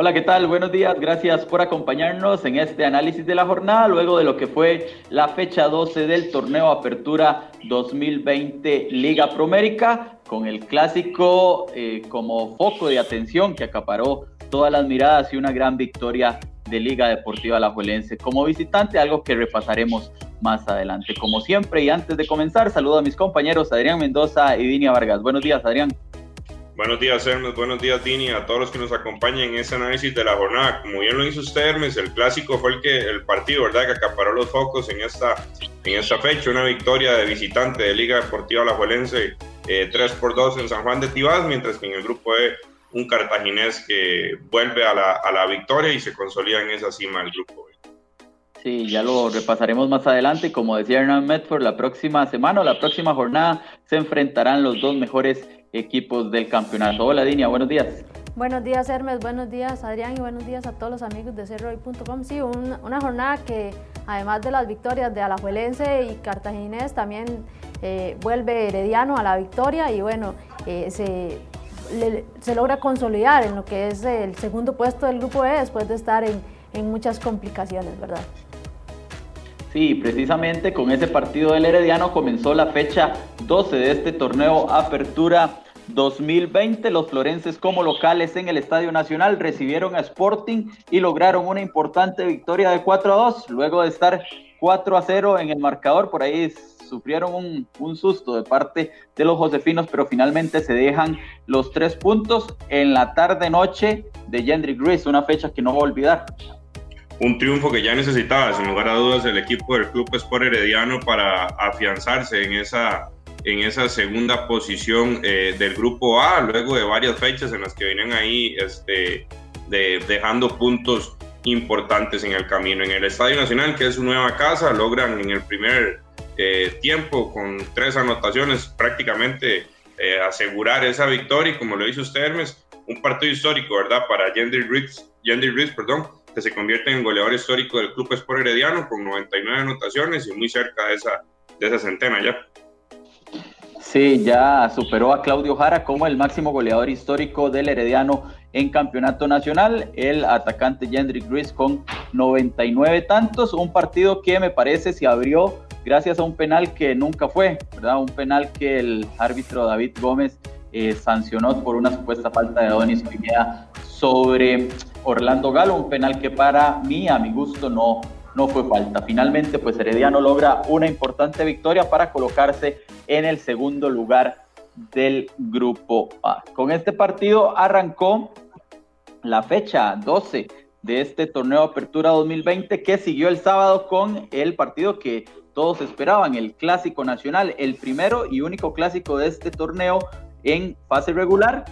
Hola, ¿qué tal? Buenos días. Gracias por acompañarnos en este análisis de la jornada, luego de lo que fue la fecha 12 del torneo Apertura 2020 Liga Promérica, con el clásico eh, como foco de atención que acaparó todas las miradas y una gran victoria de Liga Deportiva Alajuelense como visitante, algo que repasaremos más adelante. Como siempre, y antes de comenzar, saludo a mis compañeros Adrián Mendoza y Dinia Vargas. Buenos días, Adrián. Buenos días, Hermes. Buenos días, Dini, a todos los que nos acompañan en este análisis de la jornada. Como bien lo hizo usted, Hermes, el clásico fue el que el partido, ¿verdad?, que acaparó los focos en esta, en esta fecha. Una victoria de visitante de Liga Deportiva Alajuelense, eh, 3 por 2 en San Juan de Tibás, mientras que en el grupo E, un cartaginés que vuelve a la, a la victoria y se consolida en esa cima del grupo E. Sí, ya lo repasaremos más adelante. Como decía Hernán Medford, la próxima semana o la próxima jornada se enfrentarán los dos mejores equipos del campeonato. Hola Dinia, buenos días. Buenos días Hermes, buenos días Adrián y buenos días a todos los amigos de cerroy.com. Sí, una jornada que además de las victorias de Alajuelense y Cartaginés, también eh, vuelve Herediano a la victoria y bueno, eh, se, se, logra consolidar en lo que es el segundo puesto del grupo E después de estar en, en muchas complicaciones, ¿verdad? Sí, precisamente con ese partido del Herediano comenzó la fecha 12 de este torneo Apertura 2020. Los florenses como locales en el Estadio Nacional recibieron a Sporting y lograron una importante victoria de 4 a 2. Luego de estar 4 a 0 en el marcador, por ahí sufrieron un, susto de parte de los josefinos, pero finalmente se dejan los tres puntos en la tarde-noche de Gendry Gris, una fecha que no va a olvidar un triunfo que ya necesitaba, sin lugar a dudas, el equipo del Club Sport Herediano para afianzarse en esa, en esa segunda posición eh, del Grupo A, luego de varias fechas en las que vienen ahí este, de, dejando puntos importantes en el camino. En el Estadio Nacional, que es su nueva casa, logran en el primer eh, tiempo, con tres anotaciones, prácticamente eh, asegurar esa victoria y como lo hizo usted, Hermes, un partido histórico, ¿verdad? Para Jendy Riggs, Riggs perdón, que se convierte en goleador histórico del Club Sport Herediano con 99 anotaciones y muy cerca de esa, de esa centena ya. Sí, ya superó a Claudio Jara como el máximo goleador histórico del Herediano en campeonato nacional. El atacante Jendrik Gris con 99 tantos. Un partido que me parece se abrió gracias a un penal que nunca fue, ¿verdad? Un penal que el árbitro David Gómez eh, sancionó por una supuesta falta de Adonis Pineda sobre Orlando Galo, un penal que para mí, a mi gusto, no, no fue falta. Finalmente, pues Herediano logra una importante victoria para colocarse en el segundo lugar del grupo A. Con este partido arrancó la fecha 12 de este torneo Apertura 2020 que siguió el sábado con el partido que todos esperaban, el Clásico Nacional, el primero y único clásico de este torneo en fase regular.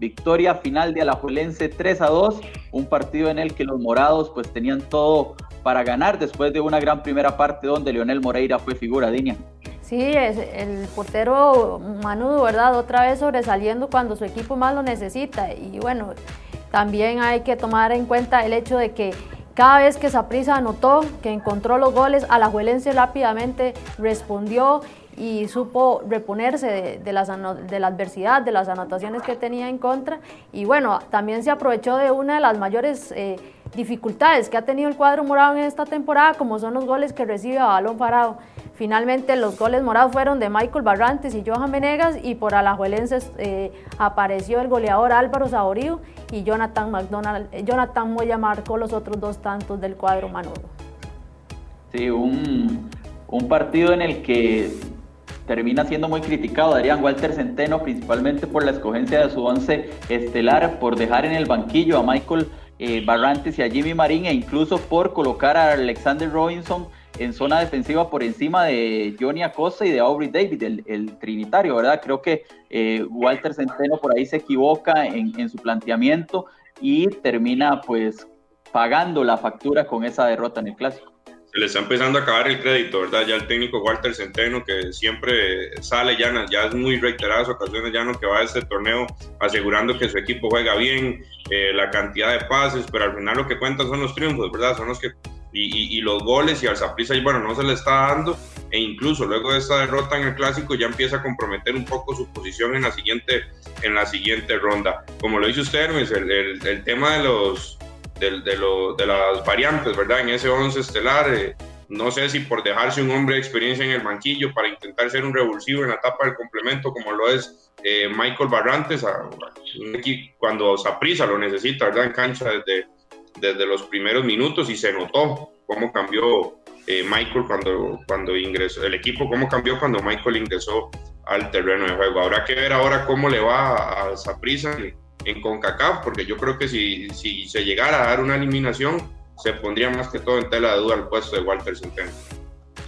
Victoria final de Alajuelense 3 a 2, un partido en el que los morados pues tenían todo para ganar después de una gran primera parte donde Leonel Moreira fue figura, Dinia. Sí, es el portero Manudo, ¿verdad? Otra vez sobresaliendo cuando su equipo más lo necesita. Y bueno, también hay que tomar en cuenta el hecho de que cada vez que Saprissa anotó, que encontró los goles, Alajuelense rápidamente respondió y supo reponerse de, la adversidad, de las anotaciones que tenía en contra. Y bueno, también se aprovechó de una de las mayores eh, dificultades que ha tenido el cuadro morado en esta temporada, como son los goles que recibe a balón parado. Finalmente los goles morados fueron de Michael Barrantes y Johan Venegas y por Alajuelenses eh, apareció el goleador Álvaro Saborío y Jonathan McDonald, eh, Jonathan Moya marcó los otros dos tantos del cuadro manudo. Sí, un partido en el que termina siendo muy criticado Darían Walter Centeno, principalmente por la escogencia de su once estelar, por dejar en el banquillo a Michael eh, Barrantes y a Jimmy Marín, e incluso por colocar a Alexander Robinson en zona defensiva por encima de Johnny Acosta y de Aubrey David, el, trinitario, ¿verdad? Creo que eh, Walter Centeno por ahí se equivoca en, en su planteamiento y termina pues pagando la factura con esa derrota en el clásico le está empezando a acabar el crédito, ¿verdad? Ya el técnico Walter Centeno, que siempre sale, ya, ya es muy reiteradas ocasiones ya no que va a este torneo asegurando que su equipo juega bien, eh, la cantidad de pases, pero al final lo que cuentan son los triunfos, ¿verdad? Son los que y, los goles y al Saprissa, bueno, no se le está dando e incluso luego de esta derrota en el clásico ya empieza a comprometer un poco su posición en la siguiente, en la siguiente ronda. Como lo dice usted, Hermes, el, tema de los de, de, de, las variantes, ¿verdad? En ese 11 estelar, eh, no sé si por dejarse un hombre de experiencia en el banquillo para intentar ser un revulsivo en la etapa del complemento, como lo es eh, Michael Barrantes, cuando Saprisa lo necesita, ¿verdad? En cancha desde, desde los primeros minutos y se notó cómo cambió eh, Michael cuando, cuando ingresó, el equipo cómo cambió cuando Michael ingresó al terreno de juego. Habrá que ver ahora cómo le va a Saprisa en, en CONCACAF, porque yo creo que si, si se llegara a dar una eliminación, se pondría más que todo en tela de duda el puesto de Walter Centeno.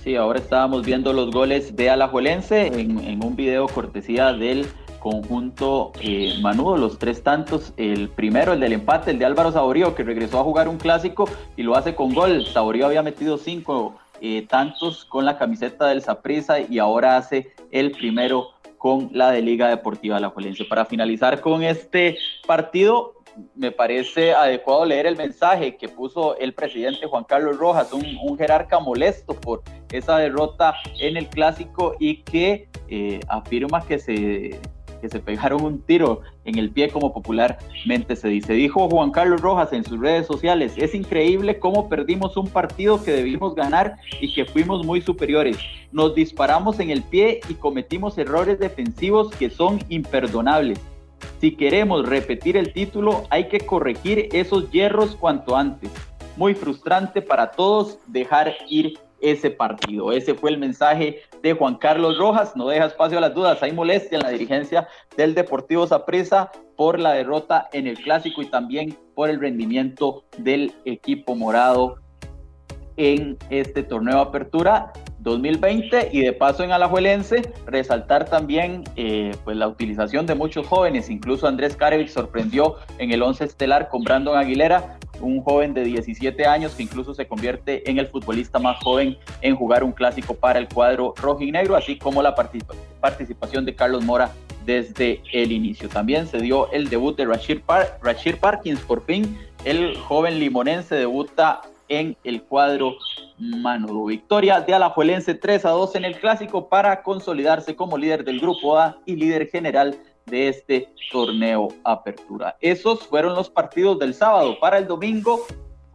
Sí, ahora estábamos viendo los goles de Alajuelense en, en un video cortesía del conjunto eh, Manudo, los tres tantos, el primero, el del empate, el de Álvaro Saborío, que regresó a jugar un clásico y lo hace con gol. Saborío había metido cinco eh, tantos con la camiseta del Saprissa y ahora hace el primero con la de Liga Deportiva Alajuelense. Para finalizar con este partido, me parece adecuado leer el mensaje que puso el presidente Juan Carlos Rojas, un, jerarca molesto por esa derrota en el clásico y que eh, afirma que se, que se pegaron un tiro en el pie como popularmente se dice. Dijo Juan Carlos Rojas en sus redes sociales, es increíble cómo perdimos un partido que debimos ganar y que fuimos muy superiores. Nos disparamos en el pie y cometimos errores defensivos que son imperdonables si queremos repetir el título, hay que corregir esos hierros cuanto antes. Muy frustrante para todos dejar ir ese partido. Ese fue el mensaje de Juan Carlos Rojas. No deja espacio a las dudas. Hay molestia en la dirigencia del Deportivo Saprissa por la derrota en el clásico y también por el rendimiento del equipo morado en este torneo de apertura 2020 y de paso en Alajuelense resaltar también eh, pues la utilización de muchos jóvenes, incluso Andrés Carevic sorprendió en el 11 estelar con Brandon Aguilera, un joven de 17 años que incluso se convierte en el futbolista más joven en jugar un clásico para el cuadro rojo y negro, así como la participación de Carlos Mora desde el inicio. También se dio el debut de Rashir, Rashir Parkins, por fin el joven limonense debuta en el cuadro Manudo. Victoria de Alajuelense 3 a 2 en el clásico para consolidarse como líder del grupo A y líder general de este torneo Apertura. Esos fueron los partidos del sábado. Para el domingo,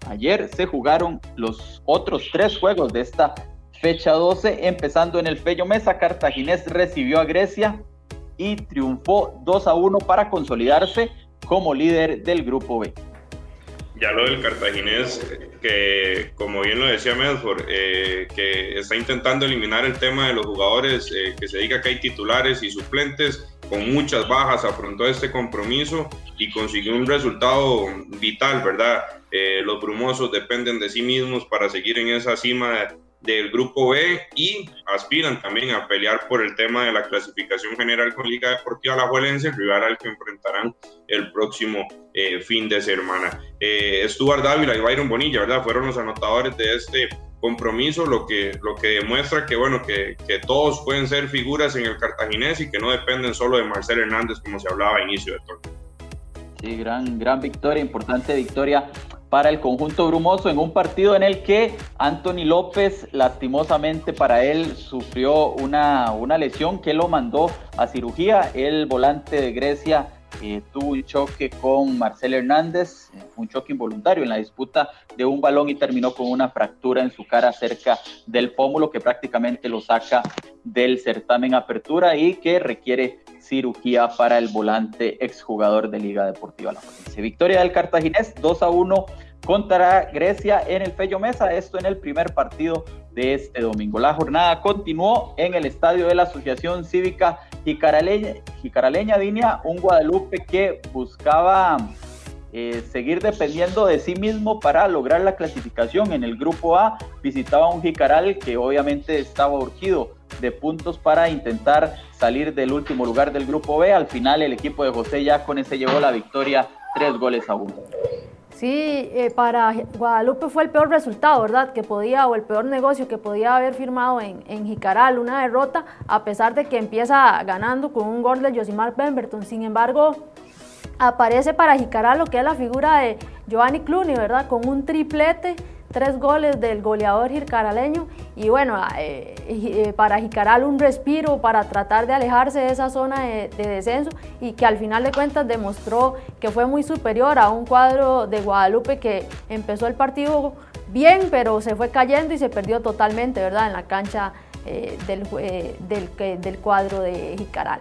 ayer se jugaron los otros tres juegos de esta fecha 12, empezando en el Fello Mesa, Cartaginés recibió a Grecia y triunfó 2 a 1 para consolidarse como líder del grupo B ya lo del cartaginés, que como bien lo decía Medford, eh, que está intentando eliminar el tema de los jugadores, eh, que se diga que hay titulares y suplentes, con muchas bajas afrontó este compromiso y consiguió un resultado vital, ¿verdad? Eh, los brumosos dependen de sí mismos para seguir en esa cima del grupo B y aspiran también a pelear por el tema de la clasificación general con Liga Deportiva Alajuelense, rival al que enfrentarán el próximo eh, fin de semana. Eh, Stuart Dávila y Byron Bonilla, ¿verdad? Fueron los anotadores de este compromiso, lo que, lo que demuestra que, bueno, que, que todos pueden ser figuras en el cartaginés y que no dependen solo de Marcel Hernández, como se hablaba a inicio de torneo. Sí, gran, gran victoria, importante victoria para el conjunto brumoso en un partido en el que Anthony López, lastimosamente para él, sufrió una, una lesión que lo mandó a cirugía. El volante de Grecia eh, tuvo un choque con Marcel Hernández, eh, un choque involuntario en la disputa de un balón y terminó con una fractura en su cara cerca del pómulo que prácticamente lo saca del certamen apertura y que requiere cirugía para el volante exjugador de Liga Deportiva La Potencia. Victoria del Cartaginés 2 a 1 contra Grecia en el Fello Mesa, esto en el primer partido de este domingo. La jornada continuó en el estadio de la Asociación Cívica Jicaraleña, Jicaraleña Dinia, un Guadalupe que buscaba eh, seguir dependiendo de sí mismo para lograr la clasificación en el grupo A. Visitaba un Jicaral que obviamente estaba urgido de puntos para intentar salir del último lugar del grupo B. Al final el equipo de José Yacones se llevó la victoria tres goles a uno. Sí, eh, para Guadalupe fue el peor resultado, ¿verdad? Que podía, o el peor negocio que podía haber firmado en, en Jicaral, una derrota, a pesar de que empieza ganando con un gol de Josimar Pemberton. Sin embargo, aparece para Jicaral lo que es la figura de Giovanni Cluny, ¿verdad? Con un triplete tres goles del goleador jircaraleño y bueno, eh, eh, para Jicaral un respiro para tratar de alejarse de esa zona de, descenso y que al final de cuentas demostró que fue muy superior a un cuadro de Guadalupe que empezó el partido bien, pero se fue cayendo y se perdió totalmente, ¿verdad? En la cancha del, del, del cuadro de Jicaral.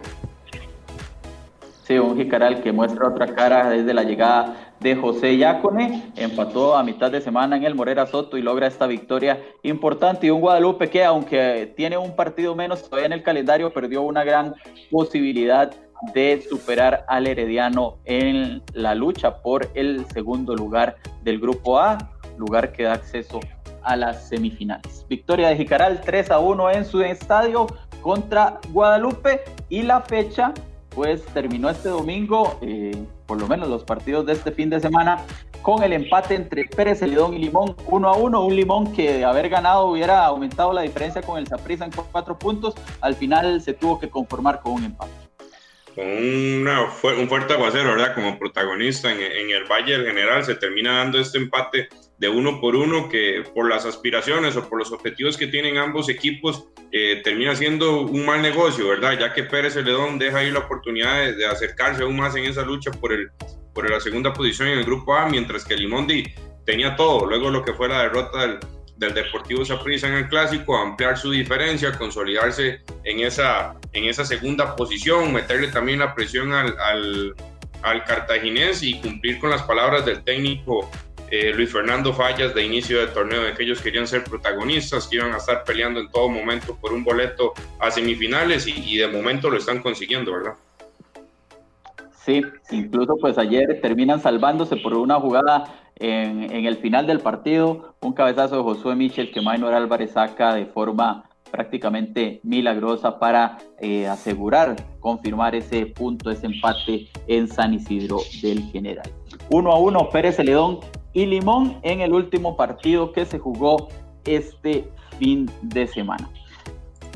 Sí, un Jicaral que muestra otra cara desde la llegada de José Yacone, empató a mitad de semana en el Morera Soto y logra esta victoria importante. Y un Guadalupe que, aunque tiene un partido menos todavía en el calendario, perdió una gran posibilidad de superar al Herediano en la lucha por el segundo lugar del Grupo A, lugar que da acceso a las semifinales. Victoria de Jicaral 3 a 1 en su estadio contra Guadalupe y la fecha pues terminó este domingo, eh, por lo menos los partidos de este fin de semana, con el empate entre Pérez Celedón y Limón, uno a uno, un Limón que de haber ganado hubiera aumentado la diferencia con el Saprissa en cuatro puntos, al final se tuvo que conformar con un empate. Con un fuerte aguacero, ¿verdad? Como protagonista en, en el Valle del General se termina dando este empate de uno por uno que por las aspiraciones o por los objetivos que tienen ambos equipos eh, termina siendo un mal negocio, ¿verdad? Ya que Pérez Celedón deja ahí la oportunidad de, acercarse aún más en esa lucha por, el, por la segunda posición en el grupo A, mientras que Limondi tenía todo. Luego lo que fue la derrota del, del Deportivo Saprissa en el Clásico, ampliar su diferencia, consolidarse en esa, en esa segunda posición, meterle también la presión al, al, cartaginés y cumplir con las palabras del técnico eh, Luis Fernando Fallas de inicio del torneo, de que ellos querían ser protagonistas, que iban a estar peleando en todo momento por un boleto a semifinales y, de momento lo están consiguiendo, ¿verdad? Sí, incluso pues ayer terminan salvándose por una jugada en, el final del partido, un cabezazo de Josué Michel que Maynor Álvarez saca de forma prácticamente milagrosa para eh, asegurar, confirmar ese punto, ese empate en San Isidro del General. Uno a uno, Pérez Celedón y Limón en el último partido que se jugó este fin de semana.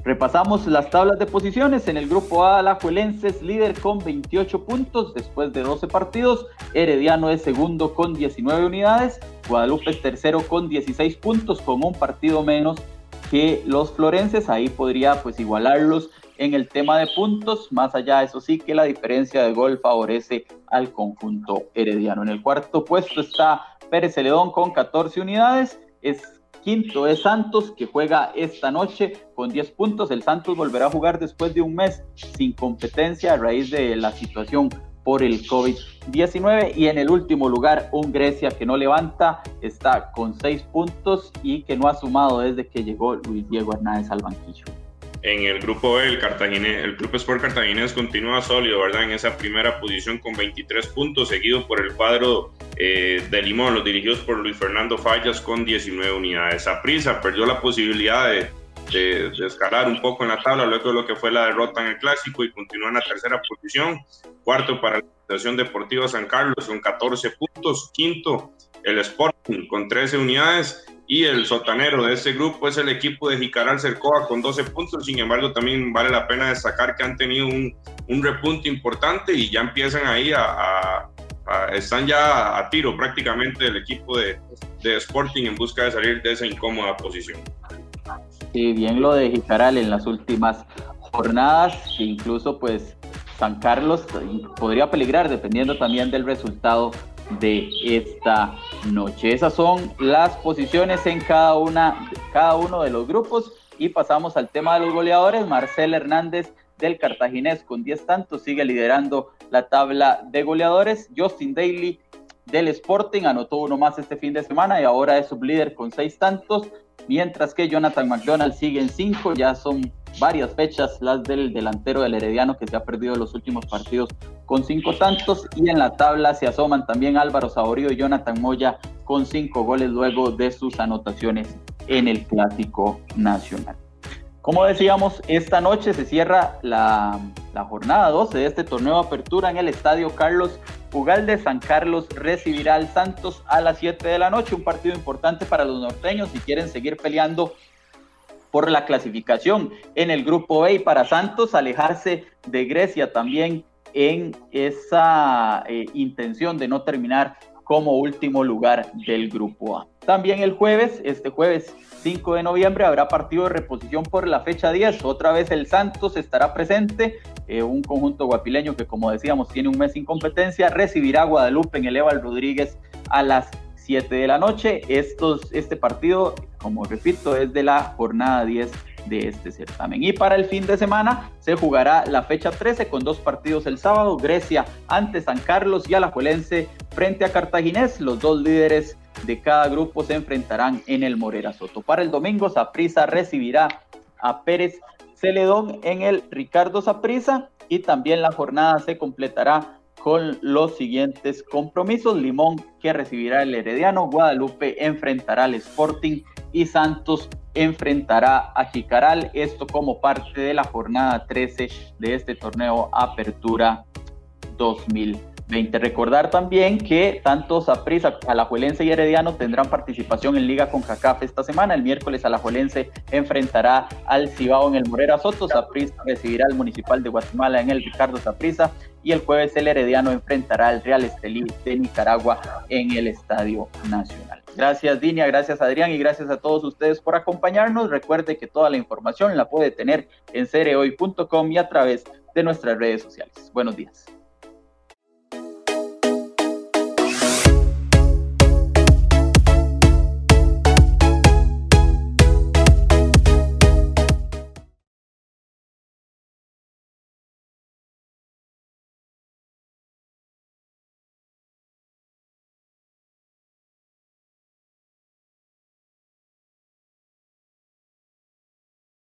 Repasamos las tablas de posiciones. En el grupo A, Alajuelense es líder con 28 puntos después de 12 partidos. Herediano es segundo con 19 unidades. Guadalupe es tercero con 16 puntos, con un partido menos que los florenses. Ahí podría pues igualarlos en el tema de puntos. Más allá, eso sí, que la diferencia de gol favorece al conjunto herediano. En el cuarto puesto está Pérez Celedón con 14 unidades. Es quinto es Santos, que juega esta noche con 10 puntos. El Santos volverá a jugar después de un mes sin competencia a raíz de la situación por el COVID-19. Y en el último lugar, un Grecia que no levanta, está con 6 puntos y que no ha sumado desde que llegó Luis Diego Hernández al banquillo. En el grupo B, el, el Club Sport Cartaginés continúa sólido, ¿verdad? En esa primera posición con 23 puntos, seguido por el cuadro eh, de Limón, los dirigidos por Luis Fernando Fallas con 19 unidades. prisa perdió la posibilidad de, de, escalar un poco en la tabla luego de lo que fue la derrota en el Clásico y continúa en la tercera posición. Cuarto para la Asociación Deportiva San Carlos con 14 puntos. Quinto, el Sporting con 13 unidades y el sotanero de este grupo es el equipo de Jicaral Cercoa con 12 puntos. Sin embargo, también vale la pena destacar que han tenido un, un repunte importante y ya empiezan ahí a, están ya a tiro prácticamente el equipo de, de, Sporting en busca de salir de esa incómoda posición. Sí, bien lo de Jicaral en las últimas jornadas, incluso pues San Carlos podría peligrar dependiendo también del resultado de esta noche. Esas son las posiciones en cada, una, cada uno de los grupos y pasamos al tema de los goleadores. Marcel Hernández del Cartaginés con 10 tantos sigue liderando la tabla de goleadores. Justin Daly del Sporting anotó uno más este fin de semana y ahora es sublíder con 6 tantos, mientras que Jonathan McDonald sigue en 5, ya son varias fechas las del delantero del Herediano que se ha perdido los últimos partidos con cinco tantos y en la tabla se asoman también Álvaro Saborío y Jonathan Moya con cinco goles luego de sus anotaciones en el Clásico Nacional. Como decíamos, esta noche se cierra la, jornada 12 de este torneo de apertura en el Estadio Carlos de San Carlos recibirá al Santos a las 7 de la noche, un partido importante para los norteños si quieren seguir peleando por la clasificación en el grupo B y para Santos alejarse de Grecia también en esa eh, intención de no terminar como último lugar del grupo A. También el jueves, este jueves 5 de noviembre, habrá partido de reposición por la fecha 10. Otra vez el Santos estará presente, eh, un conjunto guapileño que como decíamos tiene un mes sin competencia, recibirá a Guadalupe en el Eval Rodríguez a las 7 de la noche. Este partido, como repito, es de la jornada 10 de este certamen. Y para el fin de semana se jugará la fecha 13 con dos partidos el sábado, Grecia ante San Carlos y Alajuelense frente a Cartaginés. Los dos líderes de cada grupo se enfrentarán en el Morera Soto. Para el domingo, Saprisa recibirá a Pérez Celedón en el Ricardo Saprisa y también la jornada se completará con los siguientes compromisos. Limón que recibirá el Herediano, Guadalupe enfrentará al Sporting y Santos enfrentará a Jicaral. Esto como parte de la jornada 13 de este torneo Apertura 2020. Recordar también que tanto Saprissa, Alajuelense y Herediano tendrán participación en Liga con CACAF esta semana. El miércoles Alajuelense enfrentará al Cibao en el Morera Soto. Saprissa recibirá al Municipal de Guatemala en el Ricardo Saprissa. Y el jueves el Herediano enfrentará al Real Estelí de Nicaragua en el Estadio Nacional. Gracias Dinia, gracias Adrián y gracias a todos ustedes por acompañarnos. Recuerde que toda la información la puede tener en cereoy.com y a través de nuestras redes sociales. Buenos días.